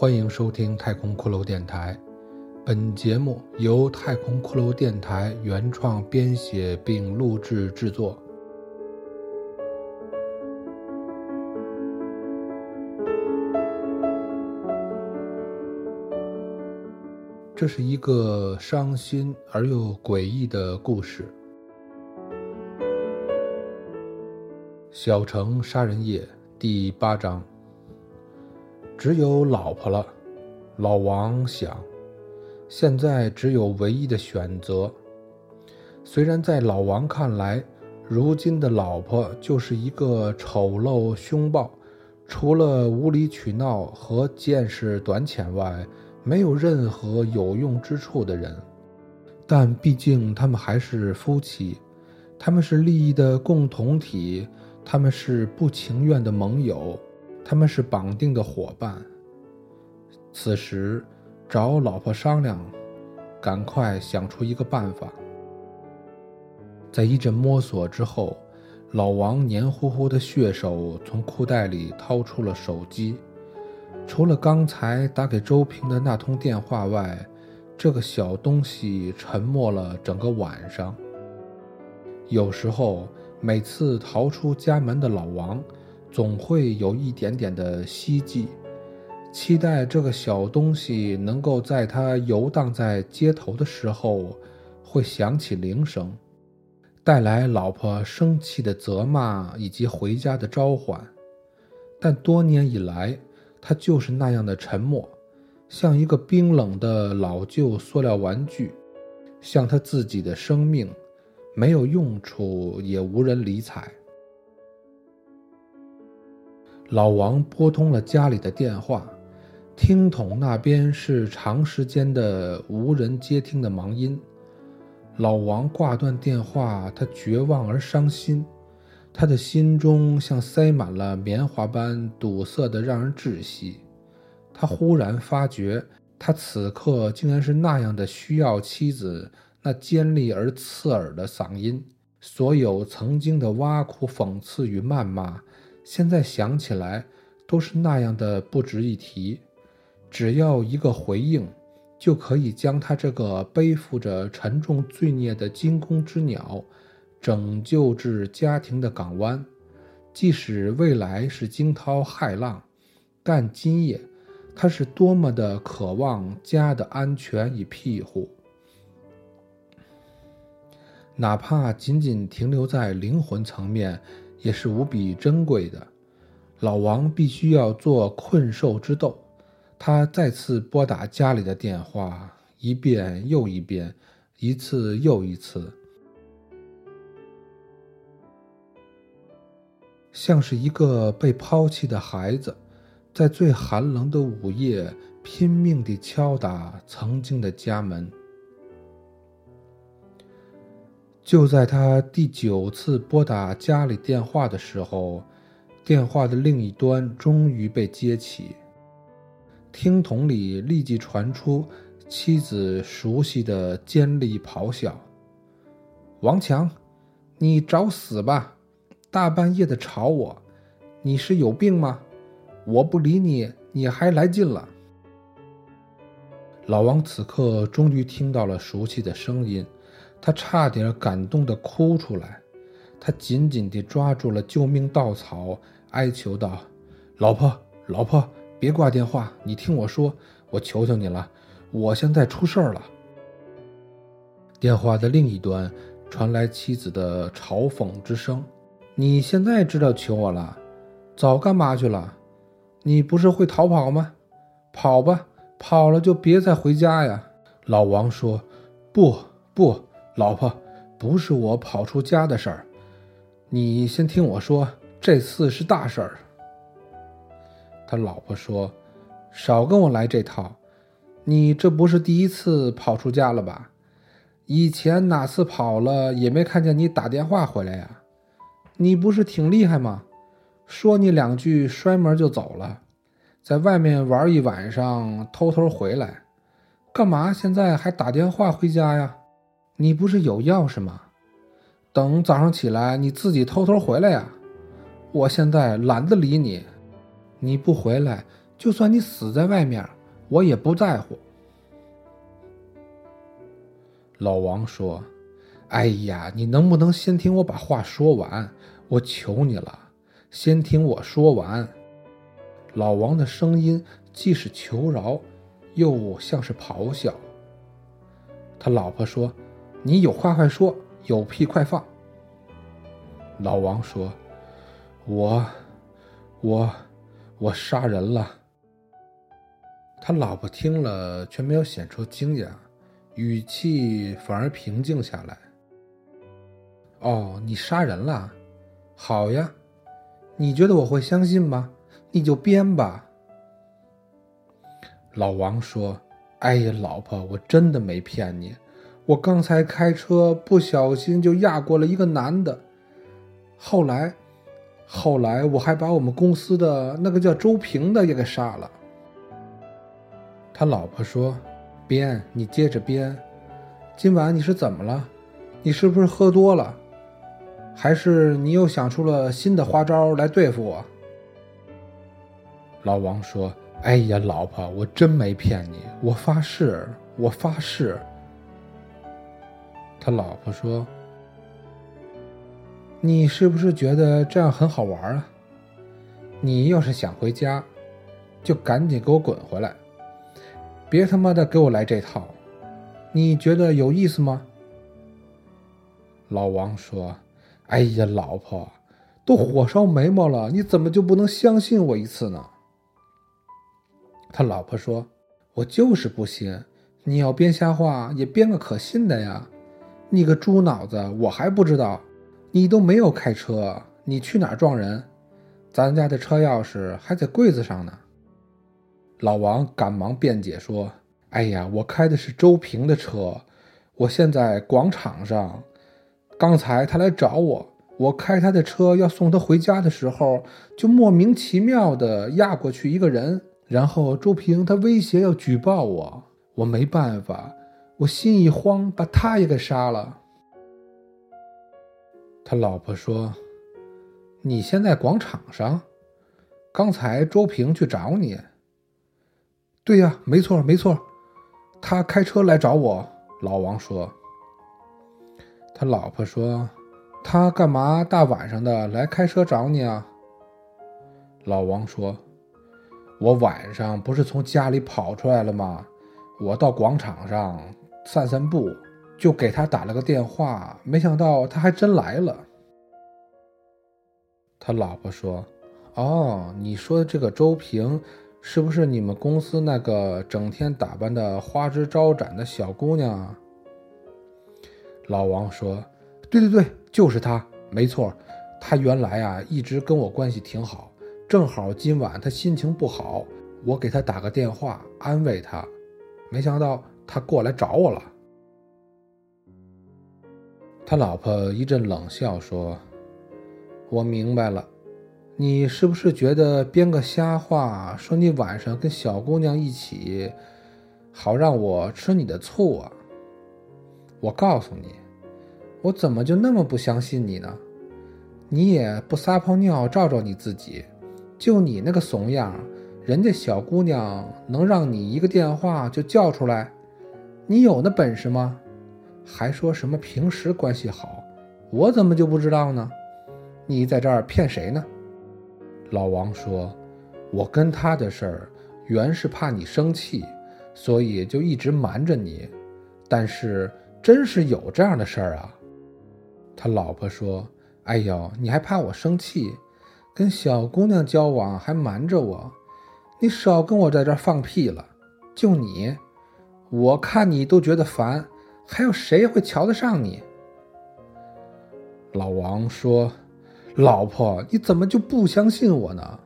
欢迎收听太空骷髅电台。本节目由太空骷髅电台原创编写并录制制作。这是一个伤心而又诡异的故事。小城杀人夜第八章。只有老婆了，老王想，现在只有唯一的选择。虽然在老王看来，如今的老婆就是一个丑陋凶暴，除了无理取闹和见识短浅外，没有任何有用之处的人。但毕竟他们还是夫妻，他们是利益的共同体，他们是不情愿的盟友。他们是绑定的伙伴。此时，找老婆商量，赶快想出一个办法。在一阵摸索之后，老王黏糊糊的血手从裤袋里掏出了手机。除了刚才打给周平的那通电话外，这个小东西沉默了整个晚上。有时候，每次逃出家门的老王。总会有一点点的希冀，期待这个小东西能够在他游荡在街头的时候，会响起铃声，带来老婆生气的责骂以及回家的召唤。但多年以来，他就是那样的沉默，像一个冰冷的老旧塑料玩具，像他自己的生命，没有用处，也无人理睬。老王拨通了家里的电话，听筒那边是长时间的无人接听的忙音。老王挂断电话，他绝望而伤心，他的心中像塞满了棉花般堵塞的，让人窒息。他忽然发觉，他此刻竟然是那样的需要妻子那尖利而刺耳的嗓音，所有曾经的挖苦、讽刺与谩骂。现在想起来，都是那样的不值一提。只要一个回应，就可以将他这个背负着沉重罪孽的惊弓之鸟，拯救至家庭的港湾。即使未来是惊涛骇浪，但今夜，他是多么的渴望家的安全与庇护，哪怕仅仅停留在灵魂层面。也是无比珍贵的。老王必须要做困兽之斗。他再次拨打家里的电话，一遍又一遍，一次又一次，像是一个被抛弃的孩子，在最寒冷的午夜拼命地敲打曾经的家门。就在他第九次拨打家里电话的时候，电话的另一端终于被接起，听筒里立即传出妻子熟悉的尖利咆哮：“王强，你找死吧！大半夜的吵我，你是有病吗？我不理你，你还来劲了！”老王此刻终于听到了熟悉的声音。他差点感动的哭出来，他紧紧地抓住了救命稻草，哀求道：“老婆，老婆，别挂电话，你听我说，我求求你了，我现在出事儿了。”电话的另一端传来妻子的嘲讽之声：“你现在知道求我了？早干嘛去了？你不是会逃跑吗？跑吧，跑了就别再回家呀！”老王说：“不，不。”老婆，不是我跑出家的事儿，你先听我说，这次是大事儿。他老婆说：“少跟我来这套，你这不是第一次跑出家了吧？以前哪次跑了也没看见你打电话回来呀？你不是挺厉害吗？说你两句，摔门就走了，在外面玩一晚上，偷偷回来，干嘛现在还打电话回家呀？”你不是有钥匙吗？等早上起来，你自己偷偷回来呀！我现在懒得理你，你不回来就算你死在外面，我也不在乎。”老王说：“哎呀，你能不能先听我把话说完？我求你了，先听我说完。”老王的声音既是求饶，又像是咆哮。他老婆说：“你有话快说，有屁快放。”老王说：“我，我，我杀人了。”他老婆听了，却没有显出惊讶。语气反而平静下来。哦，你杀人了，好呀，你觉得我会相信吗？你就编吧。老王说：“哎呀，老婆，我真的没骗你，我刚才开车不小心就压过了一个男的，后来，后来我还把我们公司的那个叫周平的也给杀了。”他老婆说。编，你接着编。今晚你是怎么了？你是不是喝多了？还是你又想出了新的花招来对付我？老王说：“哎呀，老婆，我真没骗你，我发誓，我发誓。”他老婆说：“你是不是觉得这样很好玩啊？你要是想回家，就赶紧给我滚回来。”别他妈的给我来这套！你觉得有意思吗？老王说：“哎呀，老婆，都火烧眉毛了，你怎么就不能相信我一次呢？”他老婆说：“我就是不信，你要编瞎话也编个可信的呀！你个猪脑子，我还不知道，你都没有开车，你去哪儿撞人？咱家的车钥匙还在柜子上呢。”老王赶忙辩解说：“哎呀，我开的是周平的车，我现在广场上。刚才他来找我，我开他的车要送他回家的时候，就莫名其妙的压过去一个人。然后周平他威胁要举报我，我没办法，我心一慌，把他也给杀了。”他老婆说：“你现在广场上，刚才周平去找你。”对呀，没错没错，他开车来找我。老王说：“他老婆说，他干嘛大晚上的来开车找你啊？”老王说：“我晚上不是从家里跑出来了吗？我到广场上散散步，就给他打了个电话，没想到他还真来了。”他老婆说：“哦，你说的这个周平。”是不是你们公司那个整天打扮的花枝招展的小姑娘？老王说：“对对对，就是她，没错。她原来啊一直跟我关系挺好，正好今晚她心情不好，我给她打个电话安慰她，没想到他过来找我了。”他老婆一阵冷笑说：“我明白了。”你是不是觉得编个瞎话，说你晚上跟小姑娘一起，好让我吃你的醋啊？我告诉你，我怎么就那么不相信你呢？你也不撒泡尿照照你自己，就你那个怂样，人家小姑娘能让你一个电话就叫出来？你有那本事吗？还说什么平时关系好，我怎么就不知道呢？你在这儿骗谁呢？老王说：“我跟他的事儿，原是怕你生气，所以就一直瞒着你。但是真是有这样的事儿啊。”他老婆说：“哎呦，你还怕我生气？跟小姑娘交往还瞒着我？你少跟我在这儿放屁了！就你，我看你都觉得烦，还有谁会瞧得上你？”老王说。老婆，你怎么就不相信我呢？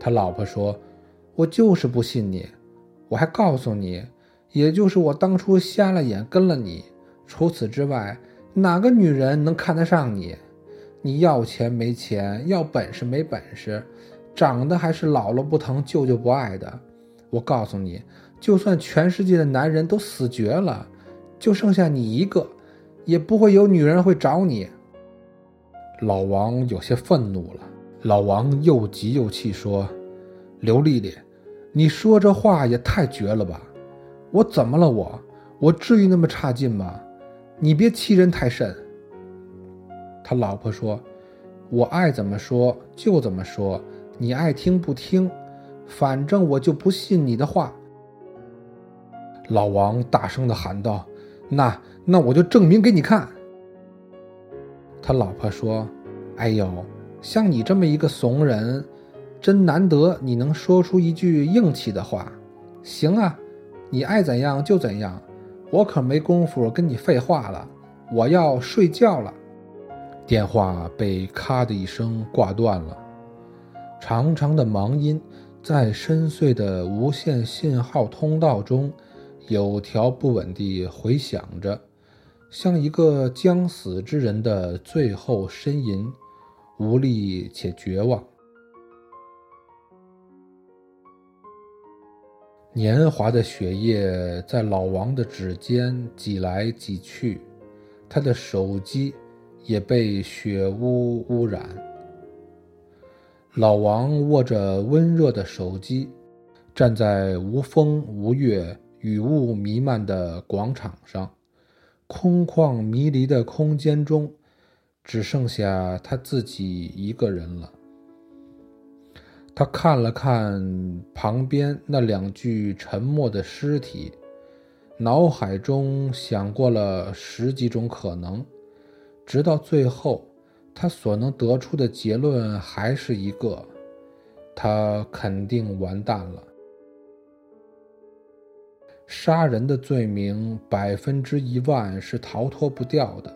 他老婆说：“我就是不信你，我还告诉你，也就是我当初瞎了眼跟了你。除此之外，哪个女人能看得上你？你要钱没钱，要本事没本事，长得还是姥姥不疼舅舅不爱的。我告诉你，就算全世界的男人都死绝了，就剩下你一个，也不会有女人会找你。”老王有些愤怒了。老王又急又气说：“刘丽丽，你说这话也太绝了吧！我怎么了？我我至于那么差劲吗？你别欺人太甚。他老婆说：“我爱怎么说就怎么说，你爱听不听，反正我就不信你的话。”老王大声的喊道：“那那我就证明给你看。”他老婆说：“哎呦，像你这么一个怂人，真难得你能说出一句硬气的话。行啊，你爱怎样就怎样，我可没工夫跟你废话了，我要睡觉了。”电话被咔的一声挂断了，长长的忙音在深邃的无线信号通道中。有条不紊地回响着，像一个将死之人的最后呻吟，无力且绝望。年华的血液在老王的指尖挤来挤去，他的手机也被血污污染。老王握着温热的手机，站在无风无月。雨雾弥漫的广场上，空旷迷离的空间中，只剩下他自己一个人了。他看了看旁边那两具沉默的尸体，脑海中想过了十几种可能，直到最后，他所能得出的结论还是一个：他肯定完蛋了。杀人的罪名，百分之一万是逃脱不掉的。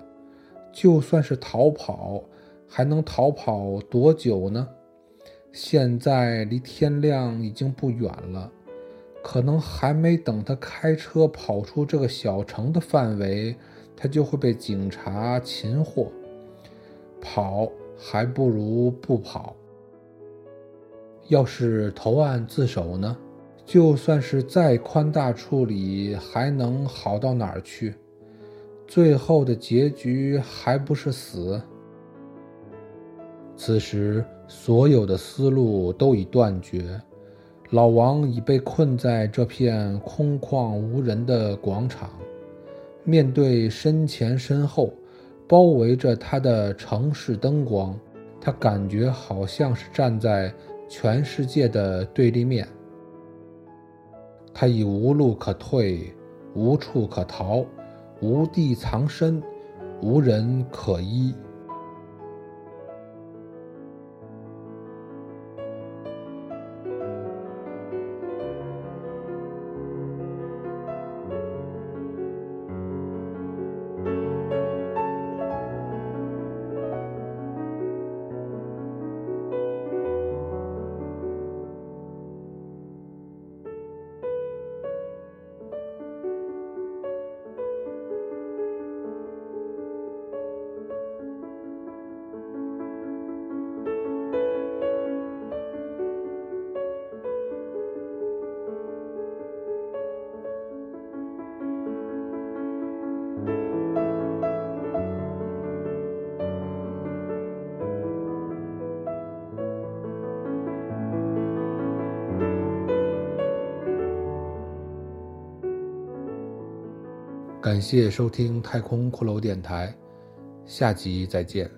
就算是逃跑，还能逃跑多久呢？现在离天亮已经不远了，可能还没等他开车跑出这个小城的范围，他就会被警察擒获。跑还不如不跑。要是投案自首呢？就算是再宽大处理，还能好到哪儿去？最后的结局还不是死？此时，所有的思路都已断绝。老王已被困在这片空旷无人的广场，面对身前身后包围着他的城市灯光，他感觉好像是站在全世界的对立面。他已无路可退，无处可逃，无地藏身，无人可依。感谢收听太空骷髅电台，下集再见。